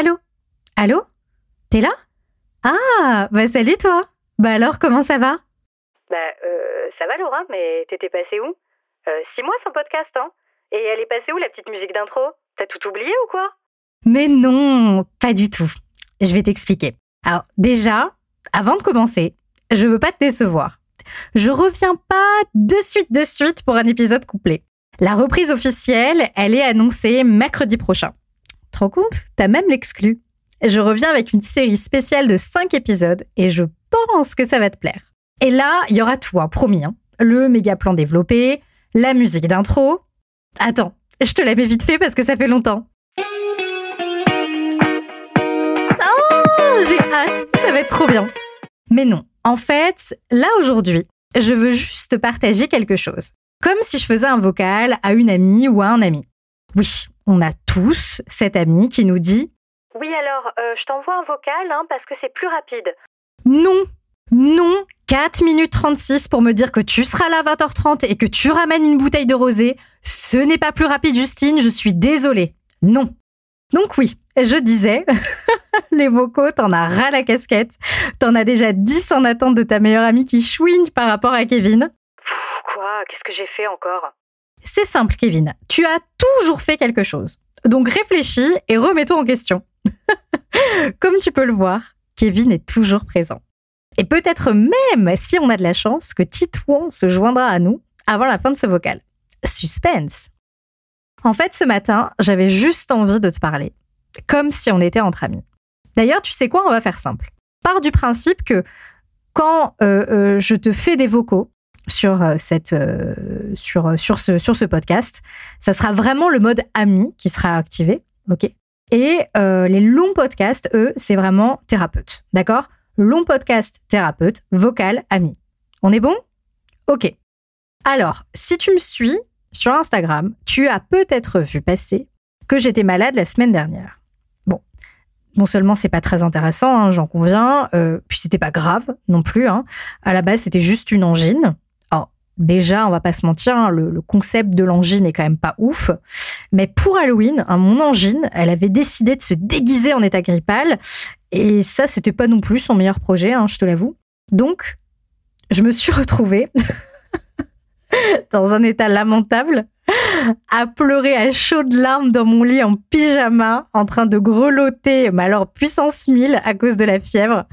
Allô? Allô? T'es là? Ah, bah salut toi Bah alors, comment ça va? Bah, euh, ça va Laura, mais t'étais passée où? Euh, Six mois sans podcast, hein Et elle est passée où la petite musique d'intro? T'as tout oublié ou quoi? Mais non, pas du tout. Je vais t'expliquer. Alors déjà, avant de commencer, je veux pas te décevoir. Je reviens pas de suite de suite pour un épisode complet. La reprise officielle, elle est annoncée mercredi prochain. Compte T'as même l'exclu. Je reviens avec une série spéciale de 5 épisodes et je pense que ça va te plaire. Et là, il y aura tout, hein, promis. hein. Le méga plan développé, la musique d'intro. Attends, je te la mets vite fait parce que ça fait longtemps. Oh, j'ai hâte, ça va être trop bien. Mais non, en fait, là aujourd'hui, je veux juste te partager quelque chose. Comme si je faisais un vocal à une amie ou à un ami. Oui, on a tous cet ami qui nous dit Oui alors, euh, je t'envoie un vocal, hein, parce que c'est plus rapide. non, non, 4 minutes 36 pour me dire que tu seras là à 20h30 et que tu ramènes une bouteille de rosé. Ce n'est pas plus rapide, Justine, je suis désolée. Non. Donc oui, je disais, les vocaux, t'en as ras la casquette. T'en as déjà 10 en attente de ta meilleure amie qui chouine par rapport à Kevin. Pff, quoi Qu'est-ce que j'ai fait encore? C'est simple, Kevin. Tu as toujours fait quelque chose. Donc réfléchis et remets-toi en question. Comme tu peux le voir, Kevin est toujours présent. Et peut-être même, si on a de la chance, que Titouan se joindra à nous avant la fin de ce vocal. Suspense. En fait, ce matin, j'avais juste envie de te parler, comme si on était entre amis. D'ailleurs, tu sais quoi, on va faire simple. Pars du principe que quand euh, euh, je te fais des vocaux sur, euh, cette, euh, sur, sur, ce, sur ce podcast, ça sera vraiment le mode ami qui sera activé, ok? Et euh, les longs podcasts, eux, c'est vraiment thérapeute, d'accord? Long podcast, thérapeute, vocal, ami. On est bon? Ok. Alors, si tu me suis sur Instagram, tu as peut-être vu passer que j'étais malade la semaine dernière. Bon, non seulement c'est pas très intéressant, hein, j'en conviens, euh, puis c'était pas grave non plus. Hein. À la base, c'était juste une angine. Déjà, on va pas se mentir, hein, le, le concept de l'angine est quand même pas ouf. Mais pour Halloween, hein, mon angine, elle avait décidé de se déguiser en état grippal. Et ça, c'était pas non plus son meilleur projet, hein, je te l'avoue. Donc, je me suis retrouvée dans un état lamentable, à pleurer à chaudes larmes dans mon lit en pyjama, en train de grelotter, mais alors puissance 1000 à cause de la fièvre,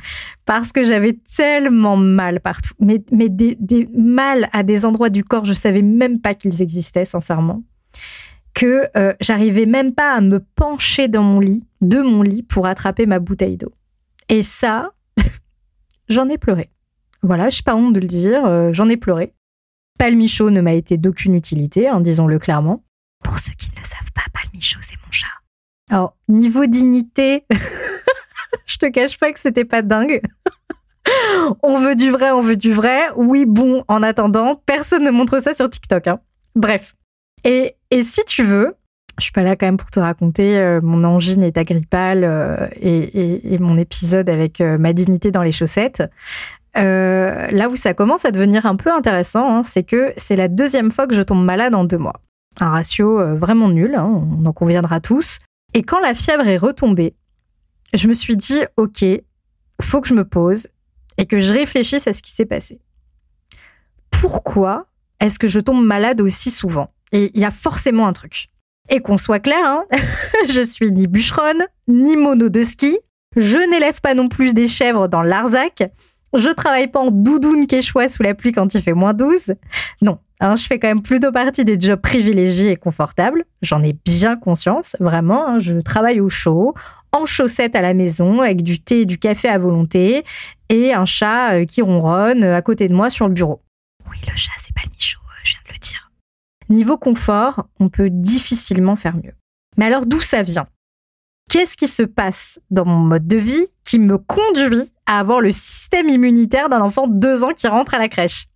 parce que j'avais tellement mal partout. Mais, des mal à des endroits du corps, je savais même pas qu'ils existaient, sincèrement. Que euh, j'arrivais même pas à me pencher dans mon lit, de mon lit, pour attraper ma bouteille d'eau. Et ça, j'en ai pleuré. Voilà, je suis pas honte de le dire, euh, j'en ai pleuré. Palmichaud ne m'a été d'aucune utilité, hein, disons-le clairement. Pour ceux qui ne le savent pas, Palmichaud, c'est mon chat. Alors, niveau dignité, je te cache pas que c'était pas dingue. on veut du vrai, on veut du vrai. Oui, bon, en attendant, personne ne montre ça sur TikTok. hein. Bref. Et, et si tu veux, je suis pas là quand même pour te raconter euh, mon angine et agrippale euh, et, et- et mon épisode avec euh, ma dignité dans les chaussettes. Euh, là où ça commence à devenir un peu intéressant, hein, c'est que c'est la deuxième fois que je tombe malade en deux mois. Un ratio euh, vraiment nul, hein, on en conviendra tous. Et quand la fièvre est retombée, je me suis dit, OK, faut que je me pose et que je réfléchisse à ce qui s'est passé. Pourquoi est-ce que je tombe malade aussi souvent? Et il y a forcément un truc. Et qu'on soit clair, hein, je suis ni bûcheronne, ni mono de ski, je n'élève pas non plus des chèvres dans l'Arzac, je travaille pas en doudoune quechua sous la pluie quand il fait moins 12. Non, hein, je fais quand même plutôt partie des jobs privilégiés et confortables. J'en ai bien conscience, vraiment. hein, je travaille au chaud, en chaussettes à la maison, avec du thé et du café à volonté, et un chat euh, qui ronronne euh, à côté de moi sur le bureau. Oui, le chat, c'est pas le Michaud, euh, je viens de le dire. Niveau confort, on peut difficilement faire mieux. Mais alors d'où ça vient? Qu'est-ce qui se passe dans mon mode de vie qui me conduit à avoir le système immunitaire d'un enfant de 2 ans qui rentre à la crèche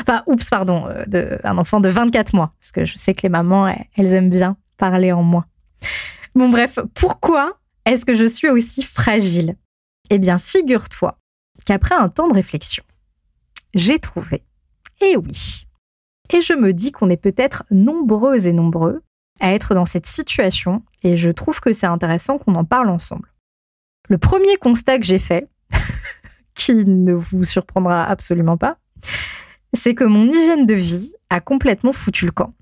Enfin, oups, pardon, euh, de, un enfant de 24 mois. Parce que je sais que les mamans, elles, aiment bien parler en moi. Bon, bref, pourquoi est-ce que je suis aussi fragile? Eh bien, figure-toi qu'après un temps de réflexion, j'ai trouvé, eh oui, et je me dis qu'on est peut-être nombreuses et nombreux à être dans cette situation et je trouve que c'est intéressant qu'on en parle ensemble. Le premier constat que j'ai fait, qui ne vous surprendra absolument pas, c'est que mon hygiène de vie a complètement foutu le camp.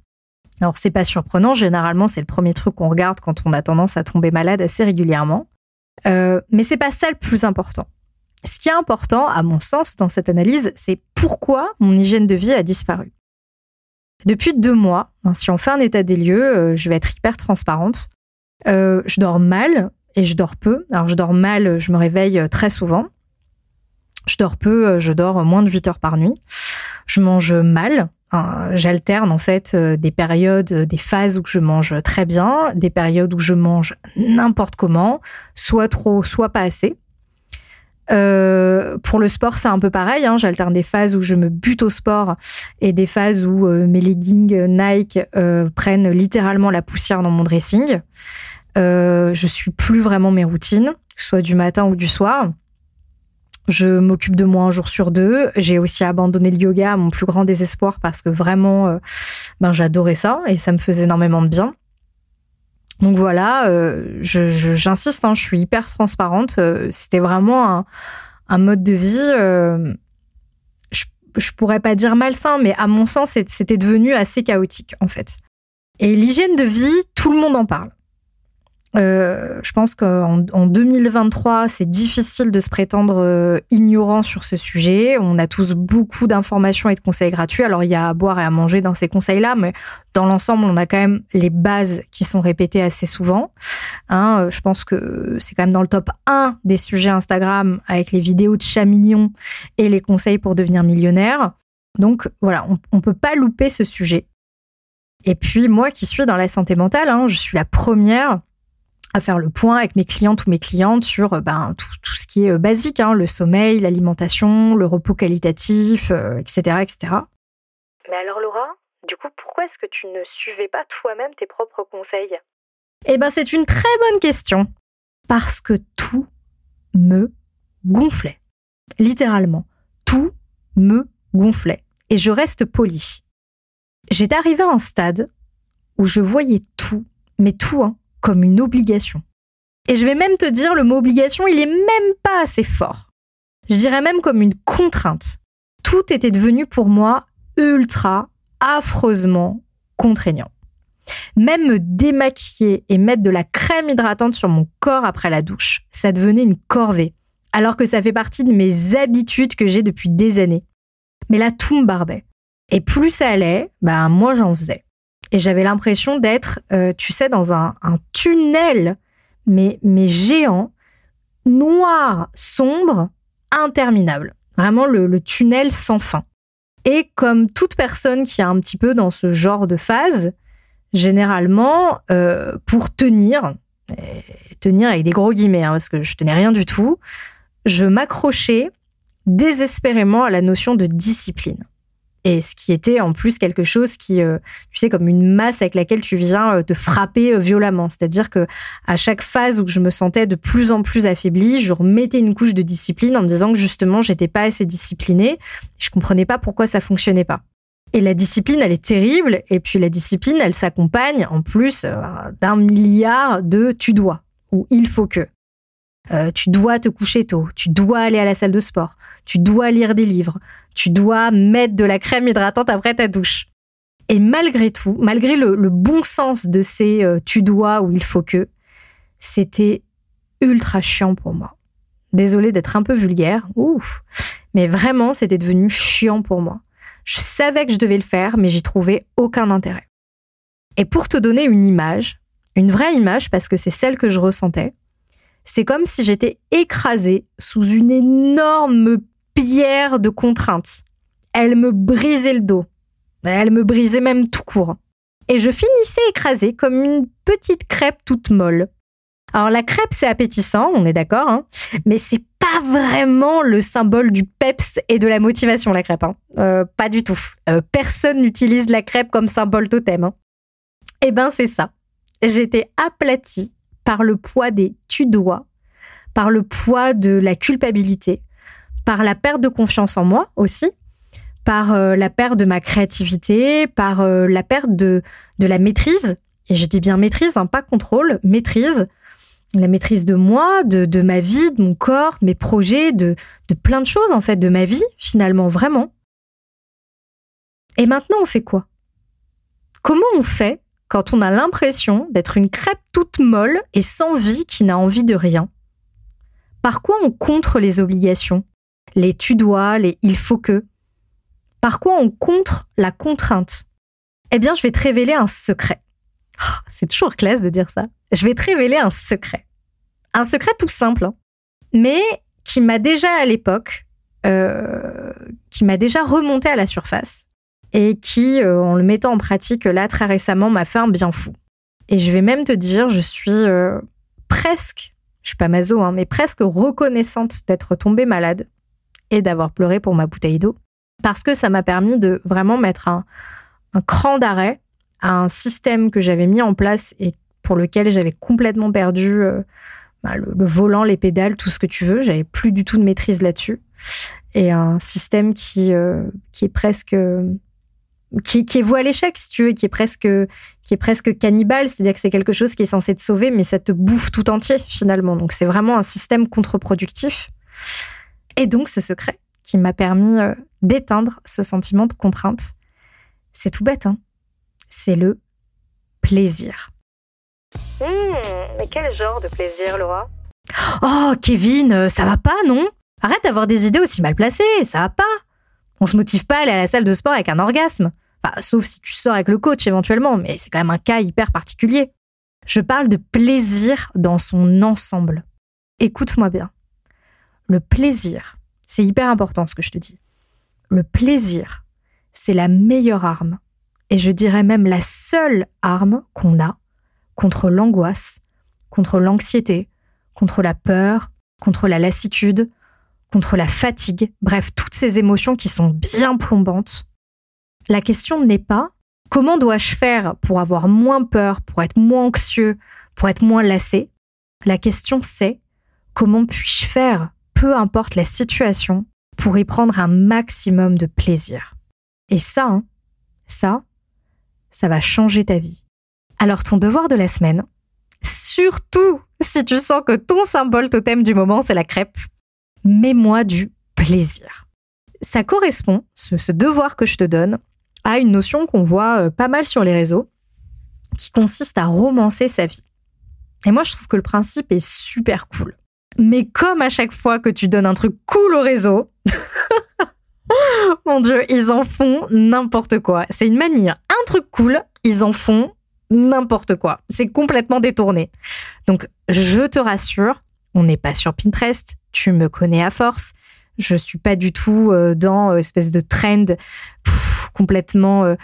Alors c'est pas surprenant, généralement c'est le premier truc qu'on regarde quand on a tendance à tomber malade assez régulièrement. Euh, mais c'est pas ça le plus important. Ce qui est important, à mon sens, dans cette analyse, c'est pourquoi mon hygiène de vie a disparu. Depuis deux mois, hein, si on fait un état des lieux, euh, je vais être hyper transparente. Euh, je dors mal et je dors peu. Alors je dors mal, je me réveille très souvent. Je dors peu, je dors moins de 8 heures par nuit. Je mange mal, J'alterne en fait des périodes, des phases où je mange très bien, des périodes où je mange n'importe comment, soit trop, soit pas assez. Euh, pour le sport, c'est un peu pareil. Hein. J'alterne des phases où je me bute au sport et des phases où euh, mes leggings Nike euh, prennent littéralement la poussière dans mon dressing. je suis plus vraiment mes routines, soit du matin ou du soir. Je m'occupe de moi un jour sur deux. J'ai aussi abandonné le yoga à mon plus grand désespoir parce que vraiment, ben, j'adorais ça et ça me faisait énormément de bien. Donc voilà, euh, j'insiste, hein, je suis hyper transparente. Euh, c'était vraiment un, mode de vie, euh, je, je pourrais pas dire malsain, mais à mon sens, c'était devenu assez chaotique en fait. Et l'hygiène de vie, tout le monde en parle. Euh, je pense qu'en en 2023, c'est difficile de se prétendre euh, ignorant sur ce sujet. On a tous beaucoup d'informations et de conseils gratuits. Alors, il y a à boire et à manger dans ces conseils-là, mais dans l'ensemble, on a quand même les bases qui sont répétées assez souvent. Hein, euh, je pense que c'est quand même dans le top 1 des sujets Instagram avec les vidéos de chats mignons et les conseils pour devenir millionnaire. Donc, voilà, on ne peut pas louper ce sujet. Et puis, moi qui suis dans la santé mentale, hein, je suis la première à faire le point avec mes clientes ou mes clientes sur euh, ben, tout, ce qui est euh, basique, hein, le sommeil, l'alimentation, le repos qualitatif, etc., euh, etc. Mais alors Laura, du coup, pourquoi est-ce que tu ne suivais pas toi-même tes propres conseils? Eh ben, c'est une très bonne question. Parce que tout me gonflait. Littéralement, tout me gonflait. Et je reste polie. J'étais arrivée à un stade où je voyais tout, mais tout, hein, comme une obligation. Et je vais même te dire, le mot obligation, il est même pas assez fort. Je dirais même comme une contrainte. Tout était devenu pour moi ultra, affreusement contraignant. Même me démaquiller et mettre de la crème hydratante sur mon corps après la douche, ça devenait une corvée, alors que ça fait partie de mes habitudes que j'ai depuis des années. Mais là, tout me barbait. Et plus ça allait, ben moi j'en faisais. Et j'avais l'impression d'être, euh, tu sais, dans un, tunnel, mais, mais géant, noir, sombre, interminable. Vraiment le, tunnel sans fin. Et comme toute personne qui est un petit peu dans ce genre de phase, généralement, euh, pour tenir, tenir avec des gros guillemets, hein, parce que je tenais rien du tout, je m'accrochais désespérément à la notion de discipline et ce qui était en plus quelque chose qui, euh, tu sais, comme une masse avec laquelle tu viens euh, te frapper euh, violemment. C'est-à-dire que à chaque phase où je me sentais de plus en plus affaiblie, je remettais une couche de discipline en me disant que justement, j'étais pas assez disciplinée. Je comprenais pas pourquoi ça fonctionnait pas. Et la discipline, elle est terrible. Et puis la discipline, elle s'accompagne en plus d'un milliard de tu dois ou il faut que. Tu dois te coucher tôt, tu dois aller à la salle de sport, tu dois lire des livres, tu dois mettre de la crème hydratante après ta douche. Et malgré tout, malgré le, bon sens de ces euh, tu dois ou il faut que, c'était ultra chiant pour moi. Désolée d'être un peu vulgaire, ouf, mais vraiment c'était devenu chiant pour moi. Je savais que je devais le faire, mais j'y trouvais aucun intérêt. Et pour te donner une image, une vraie image parce que c'est celle que je ressentais, c'est comme si j'étais écrasée sous une énorme de contraintes. Elle me brisait le dos. Elle me brisait même tout court. Et je finissais écrasée comme une petite crêpe toute molle. Alors la crêpe, c'est appétissant, on est d'accord, hein mais c'est pas vraiment le symbole du peps et de la motivation, la crêpe. Hein euh, pas du tout. Euh, personne n'utilise la crêpe comme symbole totem. Hein eh ben c'est ça. J'étais aplatie par le poids des tu dois, par le poids de la culpabilité, par la perte de confiance en moi aussi, par euh, la perte de ma créativité, par euh, la perte de, la maîtrise. Et je dis bien maîtrise, hein, pas contrôle, maîtrise. la maîtrise de moi, de, de, ma vie, de mon corps, de mes projets, de, de plein de choses en fait, de ma vie finalement, vraiment. Et maintenant, on fait quoi? Comment on fait quand on a l'impression d'être une crêpe toute molle et sans vie qui n'a envie de rien? Par quoi on contre les obligations? Les tu dois, les il faut que Par quoi on contre la contrainte? Eh bien, je vais te révéler un secret. Ah, c'est toujours classe de dire ça. Je vais te révéler un secret. Un secret tout simple, hein. mais qui m'a déjà à l'époque, euh, qui m'a déjà remonté à la surface et qui, euh, en le mettant en pratique là très récemment, m'a fait un bien fou. Et je vais même te dire, je suis euh, presque, je suis pas maso, hein, mais presque reconnaissante d'être tombée malade et d'avoir pleuré pour ma bouteille d'eau, parce que ça m'a permis de vraiment mettre un, cran d'arrêt à un système que j'avais mis en place et pour lequel j'avais complètement perdu euh, bah, le, volant, les pédales, tout ce que tu veux. J'avais plus du tout de maîtrise là-dessus. Et un système qui, qui est presque qui, est voué à l'échec, si tu veux, qui est presque, qui est presque cannibale, c'est-à-dire que c'est quelque chose qui est censé te sauver, mais ça te bouffe tout entier finalement. Donc c'est vraiment un système contre-productif. Et donc ce secret qui m'a permis euh, d'éteindre ce sentiment de contrainte, c'est tout bête, hein c'est le plaisir. Mmh, mais quel genre de plaisir, Laura? Oh, Kevin, euh, ça va pas, non? Arrête d'avoir des idées aussi mal placées, ça va pas. On se motive pas à aller à la salle de sport avec un orgasme sauf si tu sors avec le coach éventuellement, mais c'est quand même un cas hyper particulier. Je parle de plaisir dans son ensemble. Écoute-moi bien. Le plaisir, c'est hyper important ce que je te dis. Le plaisir, c'est la meilleure arme, et je dirais même la seule arme qu'on a contre l'angoisse, contre l'anxiété, contre la peur, contre la lassitude, contre la fatigue, bref, toutes ces émotions qui sont bien plombantes la question n'est pas comment dois-je faire pour avoir moins peur, pour être moins anxieux, pour être moins lassé? La question c'est comment puis-je faire, peu importe la situation, pour y prendre un maximum de plaisir. Et ça, hein, ça, ça va changer ta vie. Alors ton devoir de la semaine, surtout si tu sens que ton symbole totem du moment c'est la crêpe, mets-moi du plaisir. Ça correspond, ce devoir que je te donne, à une notion qu'on voit euh, pas mal sur les réseaux, qui consiste à romancer sa vie. Et moi, je trouve que le principe est super cool. Mais comme à chaque fois que tu donnes un truc cool au réseau, mon Dieu, ils en font n'importe quoi. C'est une manière. Un truc cool, ils en font n'importe quoi. C'est complètement détourné. Donc, je te rassure, on n'est pas sur Pinterest. Tu me connais à force. Je suis pas du tout euh, dans euh, espèce de trend complètement. Euh,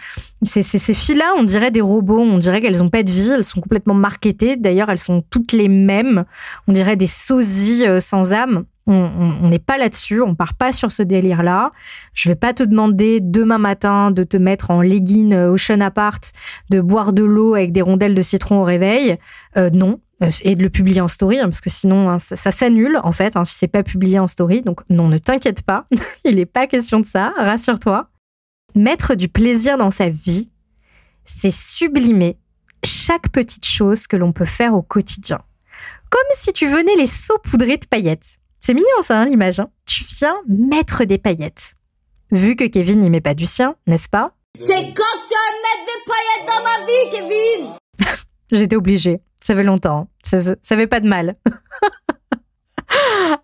ces, filles-là, on dirait des robots, on dirait qu'elles n'ont pas de vie, elles sont complètement marketées. D'ailleurs, elles sont toutes les mêmes. On dirait des sosies euh, sans âme. On n'est pas là-dessus, on part pas sur ce délire-là. Je vais pas te demander demain matin de te mettre en legging euh, Ocean Apart, de boire de l'eau avec des rondelles de citron au réveil. non, et de le publier en story, hein, parce que sinon hein, ça, s'annule en fait hein, si c'est pas publié en story. Donc non, ne t'inquiète pas, il n'est pas question de ça, rassure-toi. Mettre du plaisir dans sa vie, c'est sublimer chaque petite chose que l'on peut faire au quotidien. Comme si tu venais les saupoudrer de paillettes. C'est mignon ça, hein, l'image. Hein. tu viens mettre des paillettes. Vu que Kevin n'y met pas du sien, n'est-ce pas? C'est quand tu vas mettre des paillettes dans ma vie, Kevin? J'étais obligée. Ça fait longtemps. Ça, ça fait pas de mal.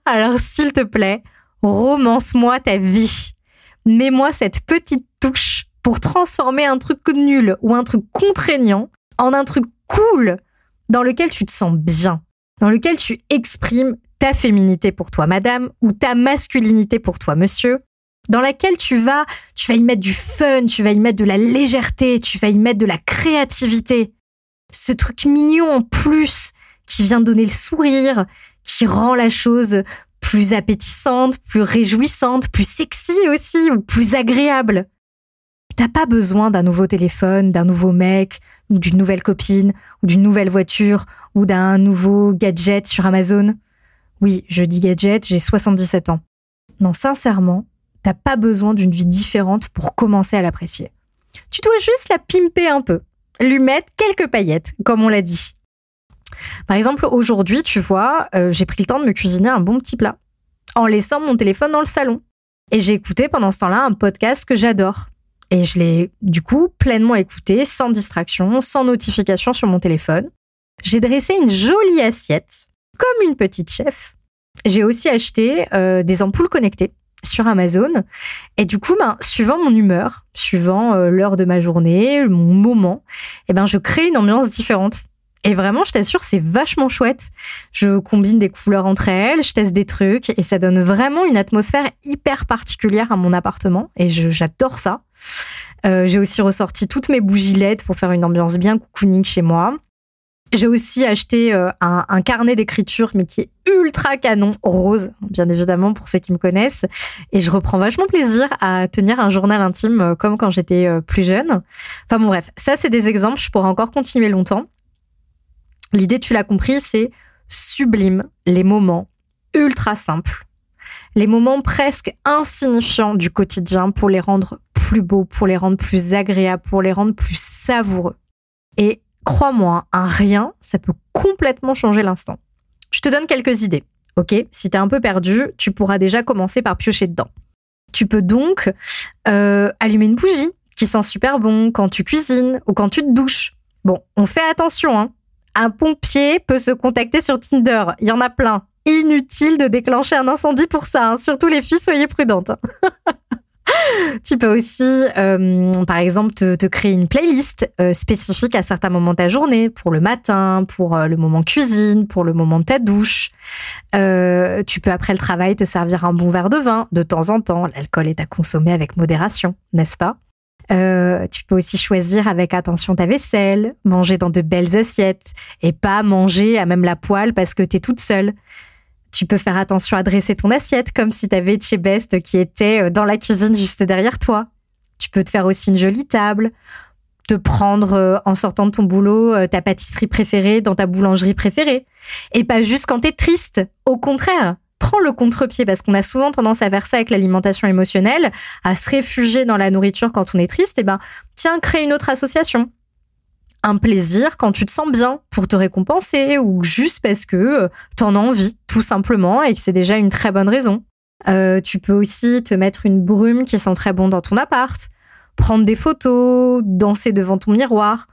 Alors, s'il te plaît, romance-moi ta vie. Mets-moi cette petite touche pour transformer un truc nul ou un truc contraignant en un truc cool dans lequel tu te sens bien, dans lequel tu exprimes ta féminité pour toi, madame, ou ta masculinité pour toi, monsieur, dans laquelle tu vas, tu vas y mettre du fun, tu vas y mettre de la légèreté, tu vas y mettre de la créativité. Ce truc mignon en plus qui vient donner le sourire, qui rend la chose plus appétissante, plus réjouissante, plus sexy aussi, ou plus agréable. T'as pas besoin d'un nouveau téléphone, d'un nouveau mec, ou d'une nouvelle copine, ou d'une nouvelle voiture, ou d'un nouveau gadget sur Amazon. Oui, je dis gadget, j'ai 77 ans. Non, sincèrement, t'as pas besoin d'une vie différente pour commencer à l'apprécier. Tu dois juste la pimper un peu, lui mettre quelques paillettes, comme on l'a dit. Par exemple, aujourd'hui, tu vois, euh, j'ai pris le temps de me cuisiner un bon petit plat en laissant mon téléphone dans le salon. Et j'ai écouté pendant ce temps-là un podcast que j'adore. Et je l'ai du coup pleinement écouté, sans distraction, sans notification sur mon téléphone. J'ai dressé une jolie assiette, comme une petite chef. J'ai aussi acheté euh, des ampoules connectées sur Amazon. Et du coup, ben, suivant mon humeur, suivant euh, l'heure de ma journée, mon moment, eh ben, je crée une ambiance différente. Et vraiment, je t'assure, c'est vachement chouette. Je combine des couleurs entre elles, je teste des trucs et ça donne vraiment une atmosphère hyper particulière à mon appartement et j'adore ça. Euh, j'ai aussi ressorti toutes mes bougies LED pour faire une ambiance bien cocooning chez moi. J'ai aussi acheté euh, un, carnet d'écriture, mais qui est ultra canon, rose, bien évidemment, pour ceux qui me connaissent. Et je reprends vachement plaisir à tenir un journal intime euh, comme quand j'étais plus jeune. Enfin bon, bref, ça, c'est des exemples. Je pourrais encore continuer longtemps. L'idée, tu l'as compris, c'est sublime les moments ultra simples, les moments presque insignifiants du quotidien pour les rendre plus beaux, pour les rendre plus agréables, pour les rendre plus savoureux. Et crois-moi, un rien, ça peut complètement changer l'instant. Je te donne quelques idées. Ok, si t'es un peu perdu, tu pourras déjà commencer par piocher dedans. Tu peux donc euh, allumer une bougie qui sent super bon quand tu cuisines ou quand tu te douches. Bon, on fait attention, hein un pompier peut se contacter sur Tinder. Il y en a plein. Inutile de déclencher un incendie pour ça. Hein. Surtout les filles, soyez prudentes. tu peux aussi, euh, par exemple, te, créer une playlist euh, spécifique à certains moments de ta journée, pour le matin, pour euh, le moment cuisine, pour le moment de ta douche. tu peux, après le travail, te servir un bon verre de vin de temps en temps. L'alcool est à consommer avec modération, n'est-ce pas? Euh, tu peux aussi choisir avec attention ta vaisselle, manger dans de belles assiettes et pas manger à même la poêle parce que tu es toute seule. Tu peux faire attention à dresser ton assiette comme si tu avais chez qui était euh, dans la cuisine juste derrière toi. Tu peux te faire aussi une jolie table, te prendre euh, en sortant de ton boulot ta pâtisserie préférée dans ta boulangerie préférée. Et pas juste quand tu es triste, au contraire prends le contre-pied parce qu'on a souvent tendance à faire ça avec l'alimentation émotionnelle, à se réfugier dans la nourriture quand on est triste, et ben tiens, crée une autre association. Un plaisir quand tu te sens bien pour te récompenser ou juste parce que euh, tu en as envie, tout simplement, et que c'est déjà une très bonne raison. Euh, tu peux aussi te mettre une brume qui sent très bon dans ton appart, prendre des photos, danser devant ton miroir.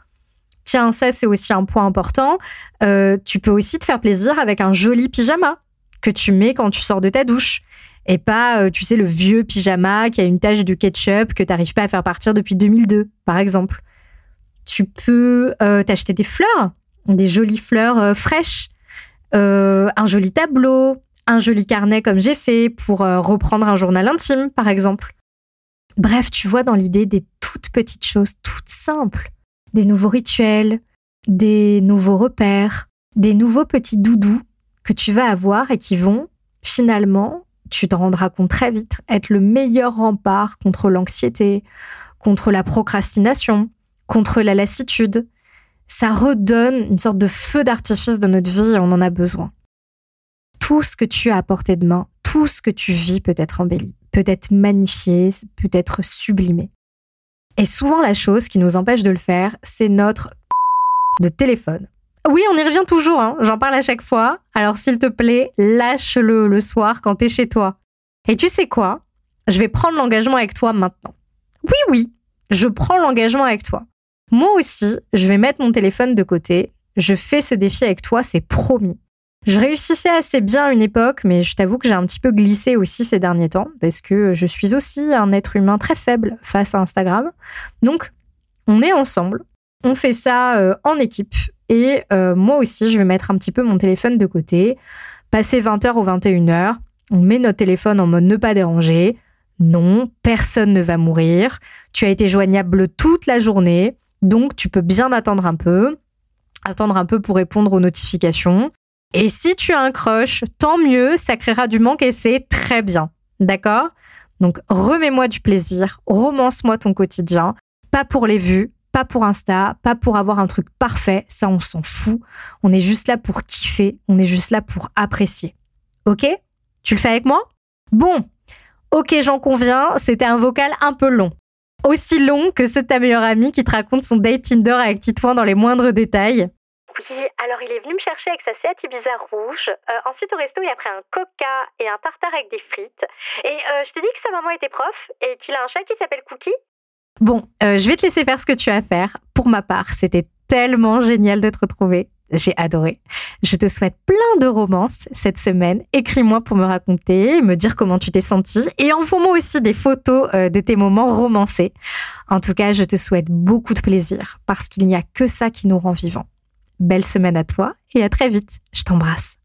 Tiens, ça c'est aussi un point important. Euh, tu peux aussi te faire plaisir avec un joli pyjama que tu mets quand tu sors de ta douche. Et pas, euh, tu sais, le vieux pyjama qui a une tache de ketchup que tu n'arrives pas à faire partir depuis 2002, par exemple. Tu peux euh, t'acheter des fleurs, des jolies fleurs euh, fraîches, un joli tableau, un joli carnet comme j'ai fait pour reprendre un journal intime, par exemple. Bref, tu vois dans l'idée des toutes petites choses, toutes simples, des nouveaux rituels, des nouveaux repères, des nouveaux petits doudous que tu vas avoir et qui vont finalement, tu te rendras compte très vite, être le meilleur rempart contre l'anxiété, contre la procrastination, contre la lassitude. Ça redonne une sorte de feu d'artifice dans notre vie et on en a besoin. Tout ce que tu as à portée de main, tout ce que tu vis peut être embelli, peut être magnifié, peut être sublimé. Et souvent la chose qui nous empêche de le faire, c'est notre de téléphone. Oui, on y revient toujours, hein. j'en parle à chaque fois. Alors s'il te plaît, lâche-le le soir quand t'es chez toi. Et tu sais quoi? Je vais prendre l'engagement avec toi maintenant. Oui, oui, je prends l'engagement avec toi. Moi aussi, je vais mettre mon téléphone de côté. Je fais ce défi avec toi, c'est promis. Je réussissais assez bien à une époque, mais je t'avoue que j'ai un petit peu glissé aussi ces derniers temps, parce que je suis aussi un être humain très faible face à Instagram. Donc, on est ensemble, on fait ça euh, en équipe, et euh, moi aussi, je vais mettre un petit peu mon téléphone de côté. Passer 20h ou 21h, on met notre téléphone en mode ne pas déranger. Non, personne ne va mourir. Tu as été joignable toute la journée, donc tu peux bien attendre un peu. Attendre un peu pour répondre aux notifications. Et si tu as un crush, tant mieux, ça créera du manque et c'est très bien. D'accord? Donc remets-moi du plaisir, romance-moi ton quotidien, pas pour les vues, pas pour Insta, pas pour avoir un truc parfait, ça on s'en fout. On est juste là pour kiffer, on est juste là pour apprécier. Ok? Tu le fais avec moi? Bon, ok j'en conviens, c'était un vocal un peu long. Aussi long que ce de ta meilleure amie qui te raconte son date Tinder avec Titouan dans les moindres détails. Oui, alors il est venu me chercher avec sa Seat rouge. Euh, ensuite, au resto, il a pris un coca et un tartare avec des frites. Et euh, je te dis que sa maman était prof et qu'il a un chat qui s'appelle Cookie? Bon, euh, je vais te laisser faire ce que tu as à faire. Pour ma part, c'était tellement génial de te retrouver. J'ai adoré. Je te souhaite plein de romances cette semaine. Écris-moi pour me raconter, me dire comment tu t'es senti et envoie-moi aussi des photos euh, de tes moments romancés. En tout cas, je te souhaite beaucoup de plaisir parce qu'il n'y a que ça qui nous rend vivants. Belle semaine à toi et à très vite. Je t'embrasse.